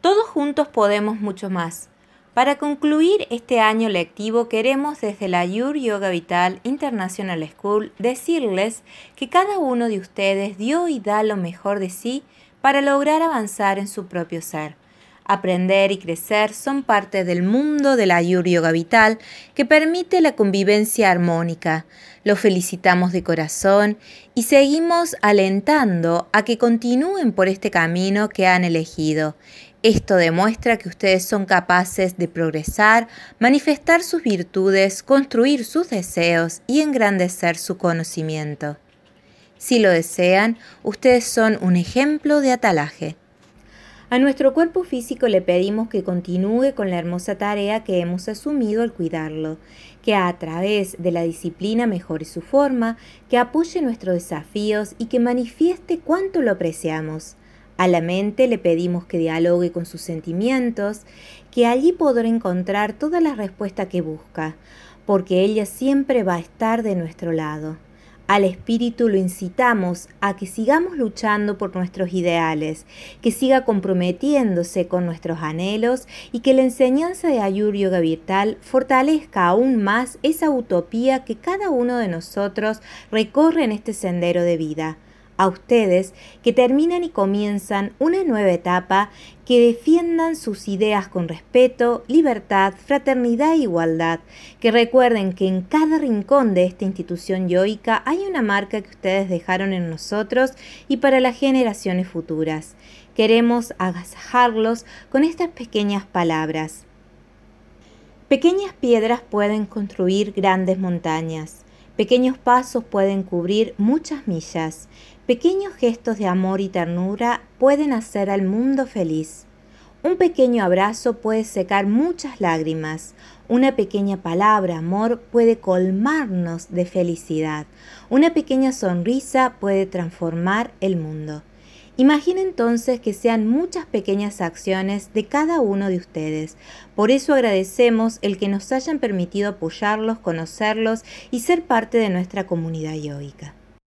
Todos juntos podemos mucho más. Para concluir este año lectivo queremos desde la Yur Yoga Vital International School decirles que cada uno de ustedes dio y da lo mejor de sí para lograr avanzar en su propio ser. Aprender y crecer son parte del mundo de la Yur Yoga Vital que permite la convivencia armónica. Los felicitamos de corazón y seguimos alentando a que continúen por este camino que han elegido esto demuestra que ustedes son capaces de progresar, manifestar sus virtudes, construir sus deseos y engrandecer su conocimiento. Si lo desean, ustedes son un ejemplo de atalaje. A nuestro cuerpo físico le pedimos que continúe con la hermosa tarea que hemos asumido al cuidarlo, que a través de la disciplina mejore su forma, que apoye nuestros desafíos y que manifieste cuánto lo apreciamos. A la mente le pedimos que dialogue con sus sentimientos, que allí podrá encontrar todas las respuestas que busca, porque ella siempre va a estar de nuestro lado. Al espíritu lo incitamos a que sigamos luchando por nuestros ideales, que siga comprometiéndose con nuestros anhelos y que la enseñanza de Ayur Yoga fortalezca aún más esa utopía que cada uno de nosotros recorre en este sendero de vida a ustedes que terminan y comienzan una nueva etapa, que defiendan sus ideas con respeto, libertad, fraternidad e igualdad, que recuerden que en cada rincón de esta institución yoica hay una marca que ustedes dejaron en nosotros y para las generaciones futuras. Queremos agasajarlos con estas pequeñas palabras. Pequeñas piedras pueden construir grandes montañas. Pequeños pasos pueden cubrir muchas millas. Pequeños gestos de amor y ternura pueden hacer al mundo feliz. Un pequeño abrazo puede secar muchas lágrimas. Una pequeña palabra, amor, puede colmarnos de felicidad. Una pequeña sonrisa puede transformar el mundo. Imagina entonces que sean muchas pequeñas acciones de cada uno de ustedes. Por eso agradecemos el que nos hayan permitido apoyarlos, conocerlos y ser parte de nuestra comunidad yoica.